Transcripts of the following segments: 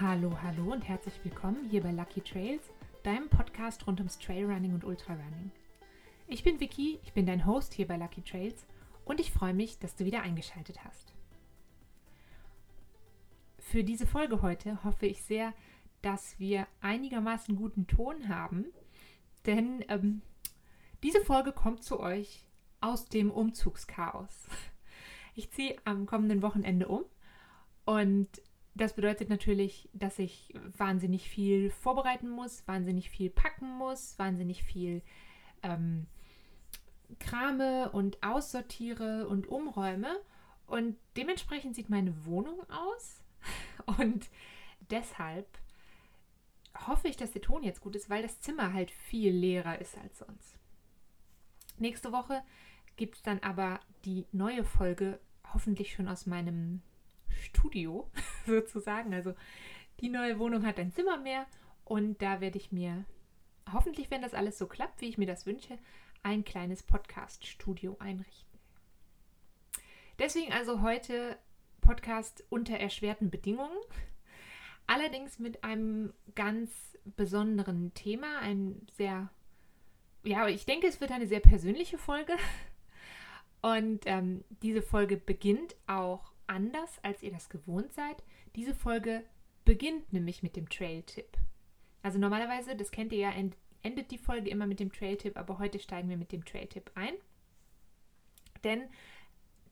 Hallo, hallo und herzlich willkommen hier bei Lucky Trails, deinem Podcast rund ums Trailrunning und Ultrarunning. Ich bin Vicky, ich bin dein Host hier bei Lucky Trails und ich freue mich, dass du wieder eingeschaltet hast. Für diese Folge heute hoffe ich sehr, dass wir einigermaßen guten Ton haben, denn ähm, diese Folge kommt zu euch aus dem Umzugschaos. Ich ziehe am kommenden Wochenende um und das bedeutet natürlich, dass ich wahnsinnig viel vorbereiten muss, wahnsinnig viel packen muss, wahnsinnig viel ähm, krame und aussortiere und umräume. Und dementsprechend sieht meine Wohnung aus. Und deshalb hoffe ich, dass der Ton jetzt gut ist, weil das Zimmer halt viel leerer ist als sonst. Nächste Woche gibt es dann aber die neue Folge, hoffentlich schon aus meinem Studio sozusagen. Also die neue Wohnung hat ein Zimmer mehr und da werde ich mir hoffentlich, wenn das alles so klappt, wie ich mir das wünsche, ein kleines Podcast-Studio einrichten. Deswegen also heute Podcast unter erschwerten Bedingungen, allerdings mit einem ganz besonderen Thema, ein sehr, ja, ich denke, es wird eine sehr persönliche Folge. Und ähm, diese Folge beginnt auch anders, als ihr das gewohnt seid. Diese Folge beginnt nämlich mit dem Trail-Tipp. Also normalerweise, das kennt ihr ja, endet die Folge immer mit dem Trail-Tipp, aber heute steigen wir mit dem Trail-Tipp ein. Denn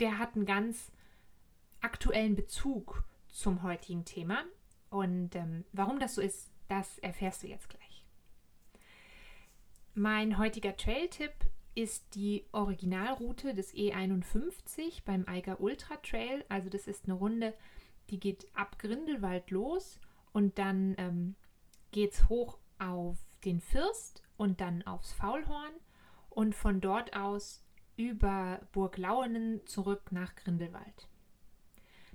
der hat einen ganz aktuellen Bezug zum heutigen Thema. Und ähm, warum das so ist, das erfährst du jetzt gleich. Mein heutiger Trail-Tipp ist die Originalroute des E51 beim Eiger Ultra Trail. Also das ist eine Runde, die geht ab Grindelwald los und dann ähm, geht es hoch auf den First und dann aufs Faulhorn und von dort aus über Burg Lauenen zurück nach Grindelwald.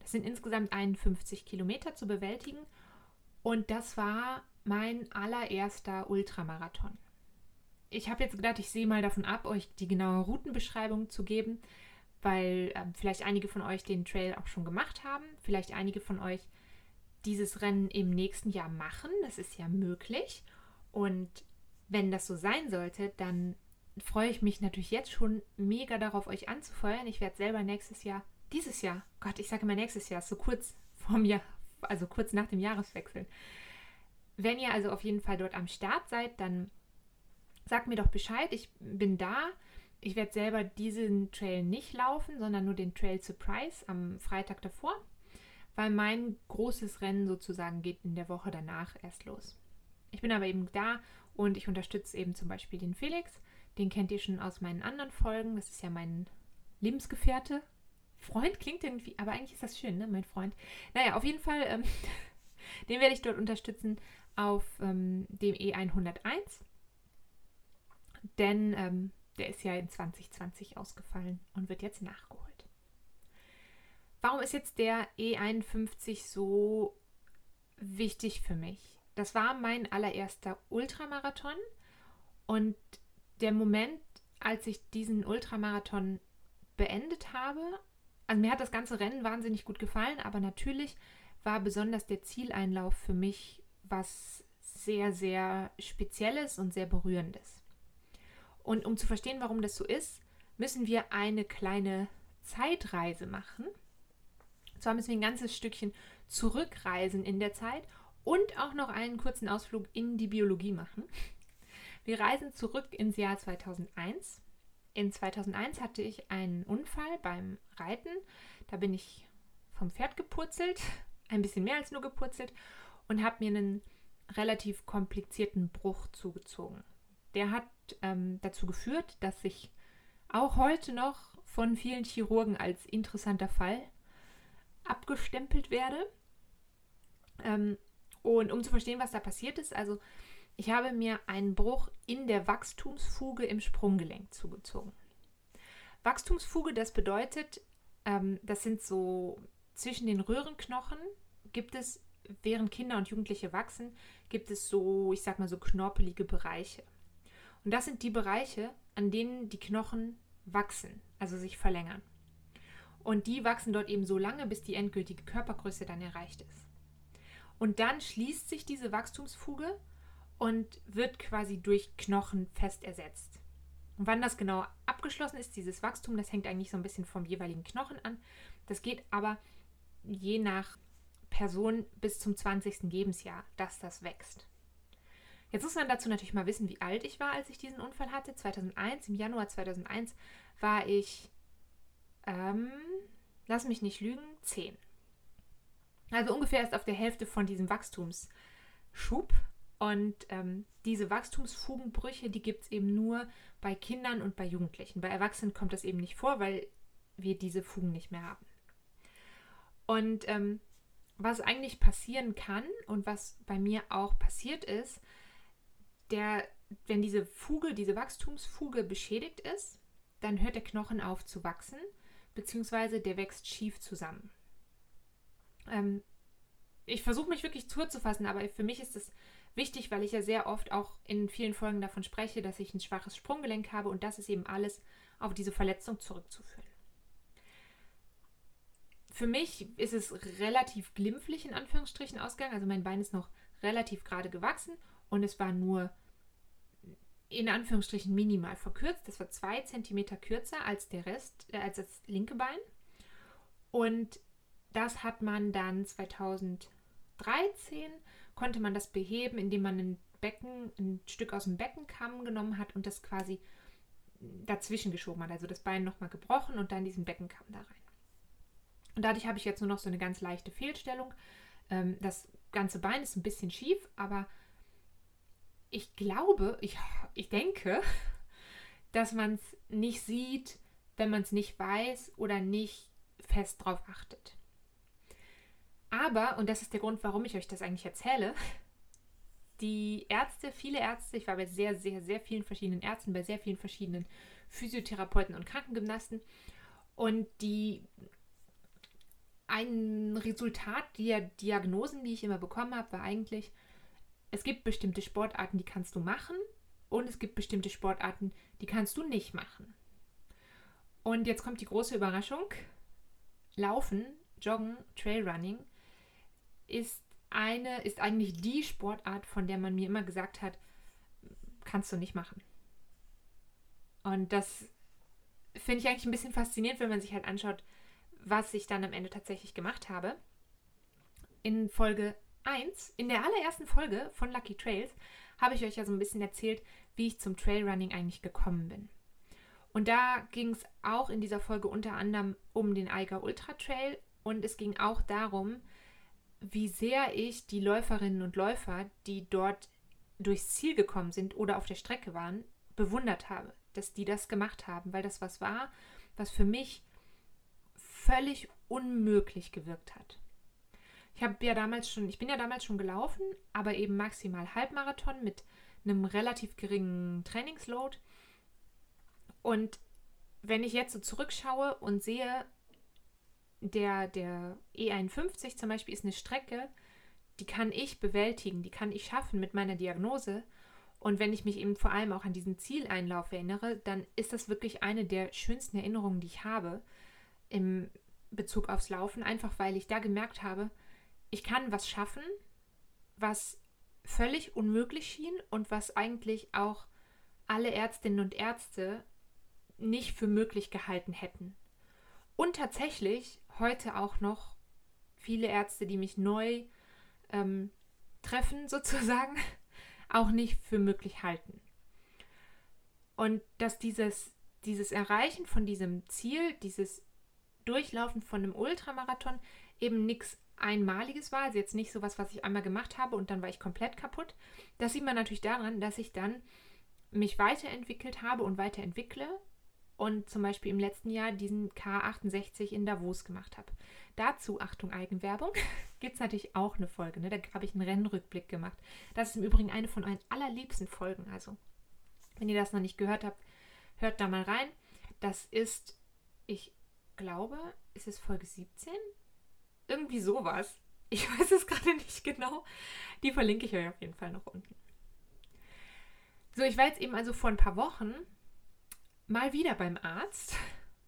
Das sind insgesamt 51 Kilometer zu bewältigen und das war mein allererster Ultramarathon ich habe jetzt gedacht, ich sehe mal davon ab, euch die genaue Routenbeschreibung zu geben, weil äh, vielleicht einige von euch den Trail auch schon gemacht haben, vielleicht einige von euch dieses Rennen im nächsten Jahr machen. Das ist ja möglich. Und wenn das so sein sollte, dann freue ich mich natürlich jetzt schon mega darauf, euch anzufeuern. Ich werde selber nächstes Jahr, dieses Jahr, Gott, ich sage immer nächstes Jahr, so kurz vorm Jahr, also kurz nach dem Jahreswechsel. Wenn ihr also auf jeden Fall dort am Start seid, dann Sag mir doch Bescheid, ich bin da. Ich werde selber diesen Trail nicht laufen, sondern nur den Trail Surprise am Freitag davor, weil mein großes Rennen sozusagen geht in der Woche danach erst los. Ich bin aber eben da und ich unterstütze eben zum Beispiel den Felix. Den kennt ihr schon aus meinen anderen Folgen. Das ist ja mein Lebensgefährte. Freund klingt irgendwie, aber eigentlich ist das schön, ne? Mein Freund. Naja, auf jeden Fall, ähm, den werde ich dort unterstützen auf ähm, dem E101 denn ähm, der ist ja in 2020 ausgefallen und wird jetzt nachgeholt. Warum ist jetzt der E51 so wichtig für mich? Das war mein allererster Ultramarathon und der Moment, als ich diesen Ultramarathon beendet habe, also mir hat das ganze Rennen wahnsinnig gut gefallen, aber natürlich war besonders der Zieleinlauf für mich was sehr, sehr Spezielles und sehr Berührendes. Und um zu verstehen, warum das so ist, müssen wir eine kleine Zeitreise machen. Und zwar müssen wir ein ganzes Stückchen zurückreisen in der Zeit und auch noch einen kurzen Ausflug in die Biologie machen. Wir reisen zurück ins Jahr 2001. In 2001 hatte ich einen Unfall beim Reiten. Da bin ich vom Pferd gepurzelt, ein bisschen mehr als nur gepurzelt und habe mir einen relativ komplizierten Bruch zugezogen der hat ähm, dazu geführt, dass ich auch heute noch von vielen Chirurgen als interessanter Fall abgestempelt werde. Ähm, und um zu verstehen, was da passiert ist, also ich habe mir einen Bruch in der Wachstumsfuge im Sprunggelenk zugezogen. Wachstumsfuge, das bedeutet, ähm, das sind so zwischen den Röhrenknochen gibt es, während Kinder und Jugendliche wachsen, gibt es so, ich sag mal so knorpelige Bereiche. Und das sind die Bereiche, an denen die Knochen wachsen, also sich verlängern. Und die wachsen dort eben so lange, bis die endgültige Körpergröße dann erreicht ist. Und dann schließt sich diese Wachstumsfuge und wird quasi durch Knochen fest ersetzt. Und wann das genau abgeschlossen ist, dieses Wachstum, das hängt eigentlich so ein bisschen vom jeweiligen Knochen an. Das geht aber je nach Person bis zum 20. Lebensjahr, dass das wächst. Jetzt muss man dazu natürlich mal wissen, wie alt ich war, als ich diesen Unfall hatte. 2001, im Januar 2001 war ich, ähm, lass mich nicht lügen, 10. Also ungefähr erst auf der Hälfte von diesem Wachstumsschub. Und ähm, diese Wachstumsfugenbrüche, die gibt es eben nur bei Kindern und bei Jugendlichen. Bei Erwachsenen kommt das eben nicht vor, weil wir diese Fugen nicht mehr haben. Und ähm, was eigentlich passieren kann und was bei mir auch passiert ist, der, wenn diese Fuge, diese Wachstumsfuge beschädigt ist, dann hört der Knochen auf zu wachsen, beziehungsweise der wächst schief zusammen. Ähm, ich versuche mich wirklich zuzufassen, aber für mich ist es wichtig, weil ich ja sehr oft auch in vielen Folgen davon spreche, dass ich ein schwaches Sprunggelenk habe und das ist eben alles auf diese Verletzung zurückzuführen. Für mich ist es relativ glimpflich in Anführungsstrichen ausgegangen, also mein Bein ist noch relativ gerade gewachsen und es war nur in Anführungsstrichen minimal verkürzt. Das war zwei Zentimeter kürzer als der Rest, äh, als das linke Bein. Und das hat man dann 2013 konnte man das beheben, indem man ein Becken, ein Stück aus dem Beckenkamm genommen hat und das quasi dazwischen geschoben hat. Also das Bein nochmal gebrochen und dann diesen Beckenkamm da rein. Und dadurch habe ich jetzt nur noch so eine ganz leichte Fehlstellung. Ähm, das ganze Bein ist ein bisschen schief, aber ich glaube, ich, ich denke, dass man es nicht sieht, wenn man es nicht weiß oder nicht fest drauf achtet. Aber, und das ist der Grund, warum ich euch das eigentlich erzähle, die Ärzte, viele Ärzte, ich war bei sehr, sehr, sehr vielen verschiedenen Ärzten, bei sehr vielen verschiedenen Physiotherapeuten und Krankengymnasten und die ein Resultat der Diagnosen, die ich immer bekommen habe, war eigentlich, es gibt bestimmte Sportarten, die kannst du machen und es gibt bestimmte Sportarten, die kannst du nicht machen. Und jetzt kommt die große Überraschung. Laufen, Joggen, Trailrunning ist eine, ist eigentlich die Sportart, von der man mir immer gesagt hat, kannst du nicht machen. Und das finde ich eigentlich ein bisschen faszinierend, wenn man sich halt anschaut, was ich dann am Ende tatsächlich gemacht habe. In Folge 1, in der allerersten Folge von Lucky Trails, habe ich euch ja so ein bisschen erzählt, wie ich zum Trailrunning eigentlich gekommen bin. Und da ging es auch in dieser Folge unter anderem um den Eiger Ultra Trail und es ging auch darum, wie sehr ich die Läuferinnen und Läufer, die dort durchs Ziel gekommen sind oder auf der Strecke waren, bewundert habe, dass die das gemacht haben, weil das was war, was für mich völlig unmöglich gewirkt hat. Ich habe ja damals schon, ich bin ja damals schon gelaufen, aber eben maximal Halbmarathon mit einem relativ geringen Trainingsload. Und wenn ich jetzt so zurückschaue und sehe, der, der E51 zum Beispiel ist eine Strecke, die kann ich bewältigen, die kann ich schaffen mit meiner Diagnose. Und wenn ich mich eben vor allem auch an diesen Zieleinlauf erinnere, dann ist das wirklich eine der schönsten Erinnerungen, die ich habe im Bezug aufs Laufen, einfach weil ich da gemerkt habe, ich kann was schaffen, was völlig unmöglich schien und was eigentlich auch alle Ärztinnen und Ärzte nicht für möglich gehalten hätten. Und tatsächlich heute auch noch viele Ärzte, die mich neu ähm, treffen, sozusagen, auch nicht für möglich halten. Und dass dieses, dieses Erreichen von diesem Ziel, dieses Durchlaufen von einem Ultramarathon eben nichts Einmaliges war, also jetzt nicht so was, was ich einmal gemacht habe und dann war ich komplett kaputt. Das sieht man natürlich daran, dass ich dann mich weiterentwickelt habe und weiterentwickle und zum Beispiel im letzten Jahr diesen K68 in Davos gemacht habe. Dazu, Achtung, Eigenwerbung, gibt es natürlich auch eine Folge. Ne? Da habe ich einen Rennrückblick gemacht. Das ist im Übrigen eine von euren allerliebsten Folgen. Also, wenn ihr das noch nicht gehört habt, hört da mal rein. Das ist, ich glaube, ist es Folge 17? Irgendwie sowas. Ich weiß es gerade nicht genau. Die verlinke ich euch auf jeden Fall noch unten. So, ich war jetzt eben also vor ein paar Wochen mal wieder beim Arzt,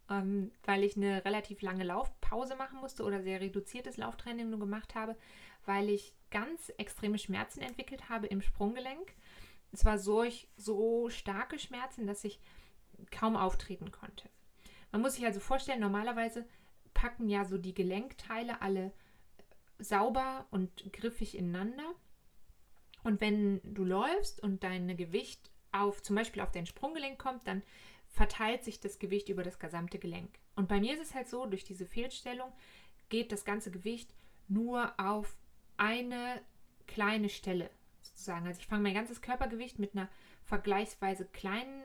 ähm, weil ich eine relativ lange Laufpause machen musste oder sehr reduziertes Lauftraining nur gemacht habe, weil ich ganz extreme Schmerzen entwickelt habe im Sprunggelenk. Es war so, so starke Schmerzen, dass ich kaum auftreten konnte. Man muss sich also vorstellen, normalerweise packen ja so die Gelenkteile alle sauber und griffig ineinander. Und wenn du läufst und dein Gewicht auf zum Beispiel auf dein Sprunggelenk kommt, dann verteilt sich das Gewicht über das gesamte Gelenk. Und bei mir ist es halt so, durch diese Fehlstellung geht das ganze Gewicht nur auf eine kleine Stelle sozusagen. Also ich fange mein ganzes Körpergewicht mit einer vergleichsweise kleinen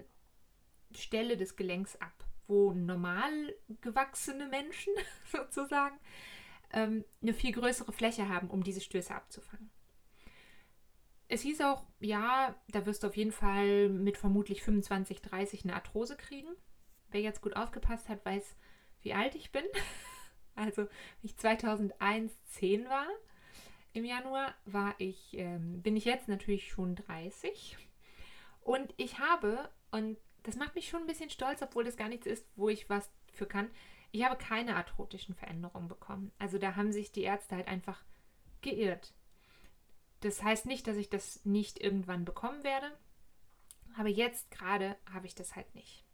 Stelle des Gelenks ab, wo normal gewachsene Menschen sozusagen ähm, eine viel größere Fläche haben, um diese Stöße abzufangen. Es hieß auch, ja, da wirst du auf jeden Fall mit vermutlich 25, 30 eine Arthrose kriegen. Wer jetzt gut aufgepasst hat, weiß, wie alt ich bin. Also, wenn ich 2001 10 war, im Januar, war ich, ähm, bin ich jetzt natürlich schon 30. Und ich habe, und das macht mich schon ein bisschen stolz, obwohl das gar nichts ist, wo ich was für kann. Ich habe keine arthrotischen Veränderungen bekommen. Also da haben sich die Ärzte halt einfach geirrt. Das heißt nicht, dass ich das nicht irgendwann bekommen werde, aber jetzt gerade habe ich das halt nicht.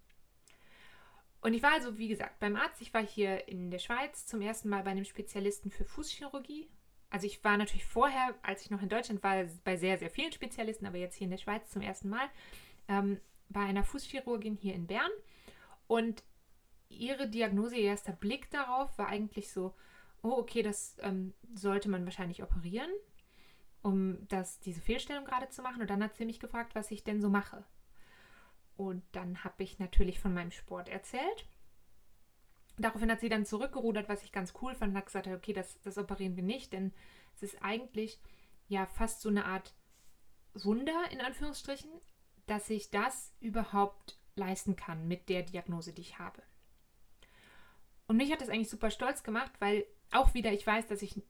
Und ich war also, wie gesagt, beim Arzt. Ich war hier in der Schweiz zum ersten Mal bei einem Spezialisten für Fußchirurgie. Also ich war natürlich vorher, als ich noch in Deutschland war, bei sehr, sehr vielen Spezialisten, aber jetzt hier in der Schweiz zum ersten Mal ähm, bei einer Fußchirurgin hier in Bern. Und ihre Diagnose, ihr erster Blick darauf war eigentlich so, oh okay, das ähm, sollte man wahrscheinlich operieren um das, diese Fehlstellung gerade zu machen. Und dann hat sie mich gefragt, was ich denn so mache. Und dann habe ich natürlich von meinem Sport erzählt. Daraufhin hat sie dann zurückgerudert, was ich ganz cool fand, und hat gesagt, okay, das, das operieren wir nicht, denn es ist eigentlich ja fast so eine Art Wunder, in Anführungsstrichen, dass ich das überhaupt leisten kann mit der Diagnose, die ich habe. Und mich hat das eigentlich super stolz gemacht, weil auch wieder ich weiß, dass ich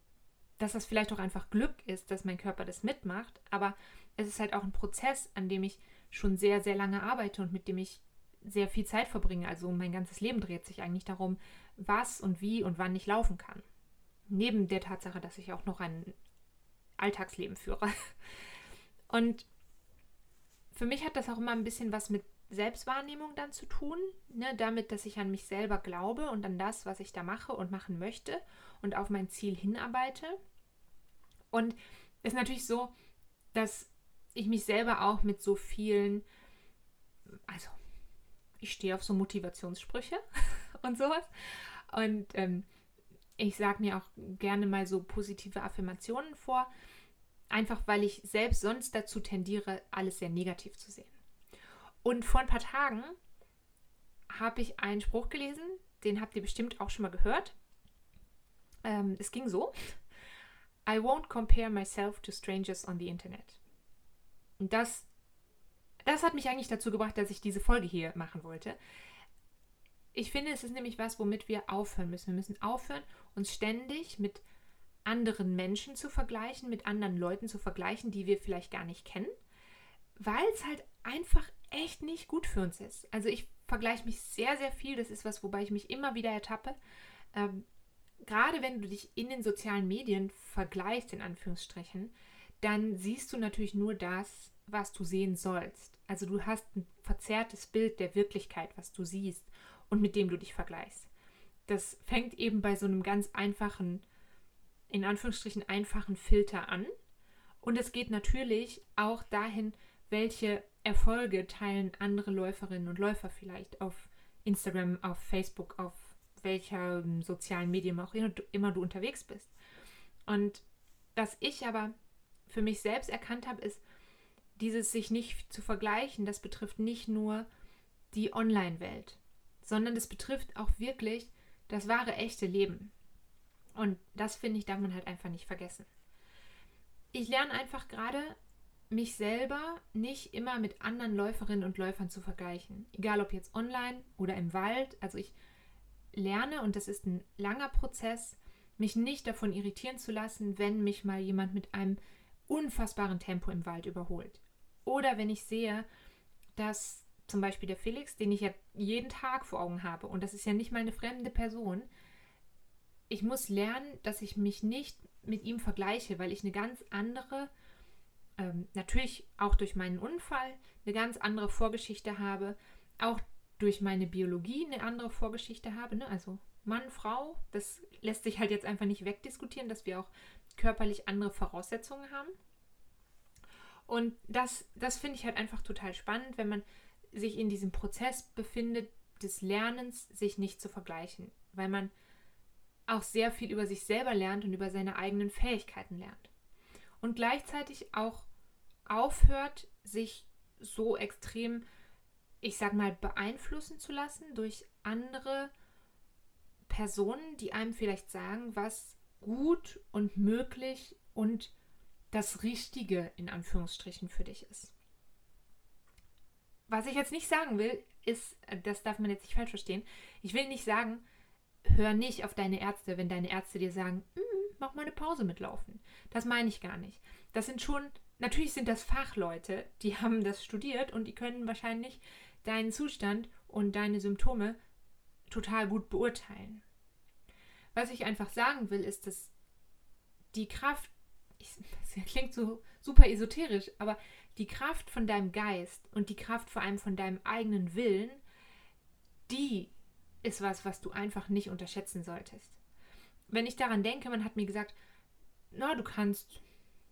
dass das vielleicht auch einfach Glück ist, dass mein Körper das mitmacht, aber es ist halt auch ein Prozess, an dem ich schon sehr, sehr lange arbeite und mit dem ich sehr viel Zeit verbringe. Also mein ganzes Leben dreht sich eigentlich darum, was und wie und wann ich laufen kann. Neben der Tatsache, dass ich auch noch ein Alltagsleben führe. Und für mich hat das auch immer ein bisschen was mit Selbstwahrnehmung dann zu tun, ne? damit, dass ich an mich selber glaube und an das, was ich da mache und machen möchte und auf mein Ziel hinarbeite. Und es ist natürlich so, dass ich mich selber auch mit so vielen, also ich stehe auf so Motivationssprüche und sowas. Und ähm, ich sage mir auch gerne mal so positive Affirmationen vor, einfach weil ich selbst sonst dazu tendiere, alles sehr negativ zu sehen. Und vor ein paar Tagen habe ich einen Spruch gelesen, den habt ihr bestimmt auch schon mal gehört. Ähm, es ging so. I won't compare myself to strangers on the Internet. Und das, das hat mich eigentlich dazu gebracht, dass ich diese Folge hier machen wollte. Ich finde, es ist nämlich was, womit wir aufhören müssen. Wir müssen aufhören, uns ständig mit anderen Menschen zu vergleichen, mit anderen Leuten zu vergleichen, die wir vielleicht gar nicht kennen, weil es halt einfach echt nicht gut für uns ist. Also ich vergleiche mich sehr, sehr viel. Das ist was, wobei ich mich immer wieder ertappe. Ähm, gerade wenn du dich in den sozialen Medien vergleichst, in Anführungsstrichen, dann siehst du natürlich nur das, was du sehen sollst. Also du hast ein verzerrtes Bild der Wirklichkeit, was du siehst und mit dem du dich vergleichst. Das fängt eben bei so einem ganz einfachen, in Anführungsstrichen einfachen Filter an. Und es geht natürlich auch dahin, welche Erfolge teilen andere Läuferinnen und Läufer vielleicht auf Instagram, auf Facebook, auf welcher sozialen Medium auch immer du unterwegs bist. Und was ich aber für mich selbst erkannt habe, ist, dieses sich nicht zu vergleichen, das betrifft nicht nur die Online-Welt, sondern das betrifft auch wirklich das wahre, echte Leben. Und das finde ich, darf man halt einfach nicht vergessen. Ich lerne einfach gerade mich selber nicht immer mit anderen Läuferinnen und Läufern zu vergleichen. Egal ob jetzt online oder im Wald. Also ich lerne, und das ist ein langer Prozess, mich nicht davon irritieren zu lassen, wenn mich mal jemand mit einem unfassbaren Tempo im Wald überholt. Oder wenn ich sehe, dass zum Beispiel der Felix, den ich ja jeden Tag vor Augen habe, und das ist ja nicht mal eine fremde Person, ich muss lernen, dass ich mich nicht mit ihm vergleiche, weil ich eine ganz andere, ähm, natürlich auch durch meinen Unfall, eine ganz andere Vorgeschichte habe, auch durch meine Biologie eine andere Vorgeschichte habe. Ne? Also Mann, Frau, das lässt sich halt jetzt einfach nicht wegdiskutieren, dass wir auch körperlich andere Voraussetzungen haben. Und das, das finde ich halt einfach total spannend, wenn man sich in diesem Prozess befindet, des Lernens, sich nicht zu vergleichen, weil man auch sehr viel über sich selber lernt und über seine eigenen Fähigkeiten lernt. Und gleichzeitig auch aufhört, sich so extrem, ich sag mal, beeinflussen zu lassen durch andere Personen, die einem vielleicht sagen, was gut und möglich und das Richtige in Anführungsstrichen für dich ist. Was ich jetzt nicht sagen will, ist, das darf man jetzt nicht falsch verstehen, ich will nicht sagen, hör nicht auf deine Ärzte, wenn deine Ärzte dir sagen, mm, mach mal eine Pause mitlaufen. Das meine ich gar nicht. Das sind schon, natürlich sind das Fachleute, die haben das studiert und die können wahrscheinlich deinen Zustand und deine Symptome total gut beurteilen. Was ich einfach sagen will, ist, dass die Kraft, ich, das klingt so super esoterisch, aber die Kraft von deinem Geist und die Kraft vor allem von deinem eigenen Willen, die ist was, was du einfach nicht unterschätzen solltest. Wenn ich daran denke, man hat mir gesagt, na, du kannst,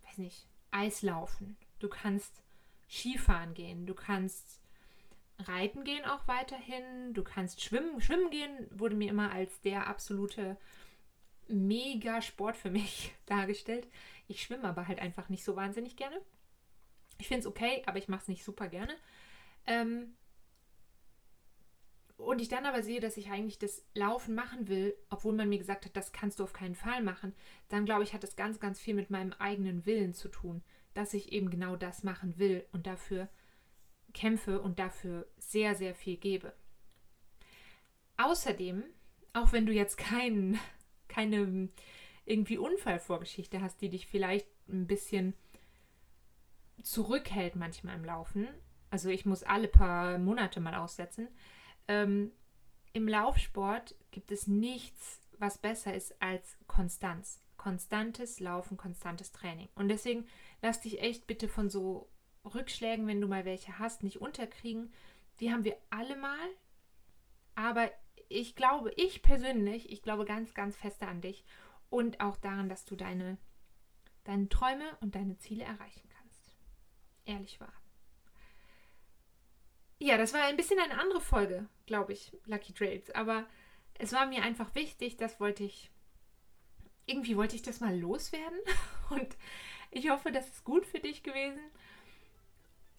weiß nicht, Eislaufen, du kannst Skifahren gehen, du kannst Reiten gehen auch weiterhin, du kannst schwimmen. Schwimmen gehen wurde mir immer als der absolute mega Sport für mich dargestellt. Ich schwimme aber halt einfach nicht so wahnsinnig gerne. Ich finde es okay, aber ich mache es nicht super gerne. Ähm und ich dann aber sehe, dass ich eigentlich das Laufen machen will, obwohl man mir gesagt hat, das kannst du auf keinen Fall machen, dann glaube ich, hat das ganz, ganz viel mit meinem eigenen Willen zu tun, dass ich eben genau das machen will und dafür kämpfe und dafür sehr, sehr viel gebe. Außerdem, auch wenn du jetzt keinen keine irgendwie Unfallvorgeschichte hast, die dich vielleicht ein bisschen zurückhält manchmal im Laufen. Also ich muss alle paar Monate mal aussetzen. Ähm, Im Laufsport gibt es nichts, was besser ist als Konstanz. Konstantes Laufen, konstantes Training. Und deswegen lass dich echt bitte von so Rückschlägen, wenn du mal welche hast, nicht unterkriegen. Die haben wir alle mal. Aber ich glaube, ich persönlich, ich glaube ganz, ganz fest an dich und auch daran, dass du deine, deine Träume und deine Ziele erreichen kannst. Ehrlich wahr. Ja, das war ein bisschen eine andere Folge, glaube ich, Lucky Trails. Aber es war mir einfach wichtig, das wollte ich, irgendwie wollte ich das mal loswerden. Und ich hoffe, das ist gut für dich gewesen.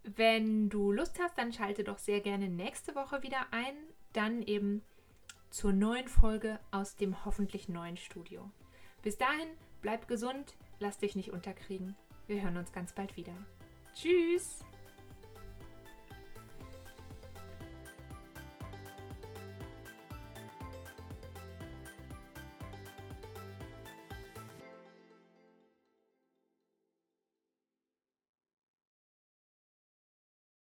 Wenn du Lust hast, dann schalte doch sehr gerne nächste Woche wieder ein. Dann eben zur neuen Folge aus dem hoffentlich neuen Studio. Bis dahin, bleib gesund, lass dich nicht unterkriegen. Wir hören uns ganz bald wieder. Tschüss!